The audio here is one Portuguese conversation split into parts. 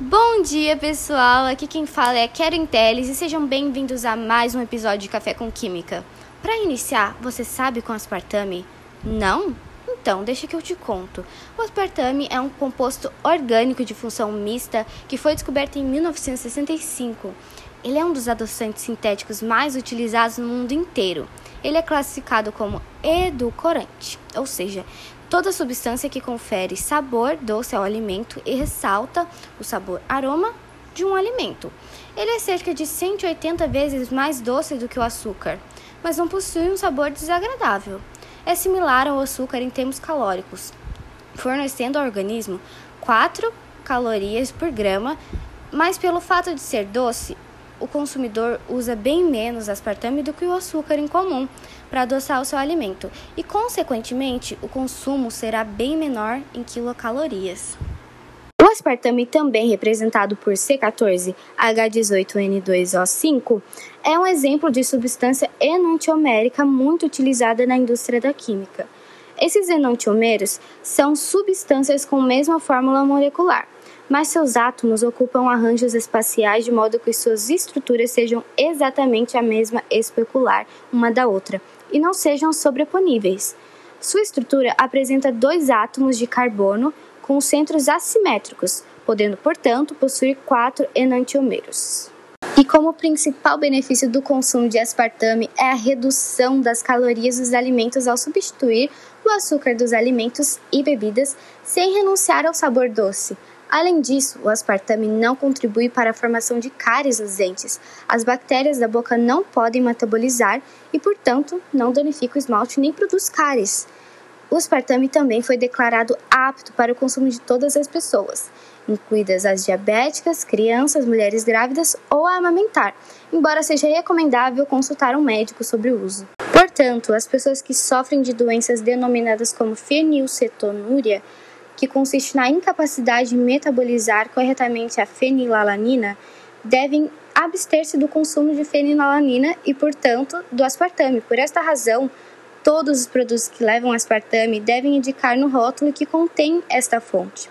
Bom dia, pessoal. Aqui quem fala é Karen Teles e sejam bem-vindos a mais um episódio de Café com Química. Para iniciar, você sabe com aspartame? Não? Então, deixa que eu te conto. O aspartame é um composto orgânico de função mista que foi descoberto em 1965. Ele é um dos adoçantes sintéticos mais utilizados no mundo inteiro. Ele é classificado como edulcorante, ou seja, toda substância que confere sabor doce ao alimento e ressalta o sabor aroma de um alimento. Ele é cerca de 180 vezes mais doce do que o açúcar, mas não possui um sabor desagradável. É similar ao açúcar em termos calóricos, fornecendo ao organismo 4 calorias por grama, mas pelo fato de ser doce, o consumidor usa bem menos aspartame do que o açúcar em comum para adoçar o seu alimento e, consequentemente, o consumo será bem menor em quilocalorias. O aspartame, também representado por C14H18N2O5, é um exemplo de substância enantiomérica muito utilizada na indústria da química. Esses enantiomeros são substâncias com mesma fórmula molecular, mas seus átomos ocupam arranjos espaciais de modo que suas estruturas sejam exatamente a mesma especular uma da outra e não sejam sobreponíveis. Sua estrutura apresenta dois átomos de carbono com centros assimétricos, podendo, portanto, possuir quatro enantiomeros. E como principal benefício do consumo de aspartame é a redução das calorias dos alimentos ao substituir o açúcar dos alimentos e bebidas sem renunciar ao sabor doce, Além disso, o aspartame não contribui para a formação de cáries nos dentes. As bactérias da boca não podem metabolizar e, portanto, não danifica o esmalte nem produz cáries. O aspartame também foi declarado apto para o consumo de todas as pessoas, incluídas as diabéticas, crianças, mulheres grávidas ou a amamentar, embora seja recomendável consultar um médico sobre o uso. Portanto, as pessoas que sofrem de doenças denominadas como fenilcetonúria que consiste na incapacidade de metabolizar corretamente a fenilalanina, devem abster-se do consumo de fenilalanina e, portanto, do aspartame. Por esta razão, todos os produtos que levam aspartame devem indicar no rótulo que contém esta fonte.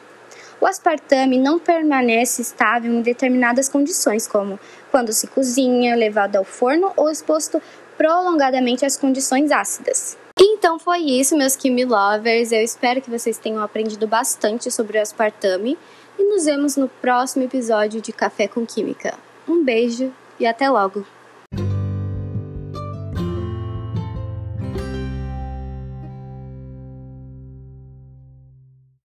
O aspartame não permanece estável em determinadas condições, como quando se cozinha, levado ao forno ou exposto prolongadamente às condições ácidas. Então foi isso, meus Kimi Lovers. Eu espero que vocês tenham aprendido bastante sobre o aspartame e nos vemos no próximo episódio de Café com Química. Um beijo e até logo!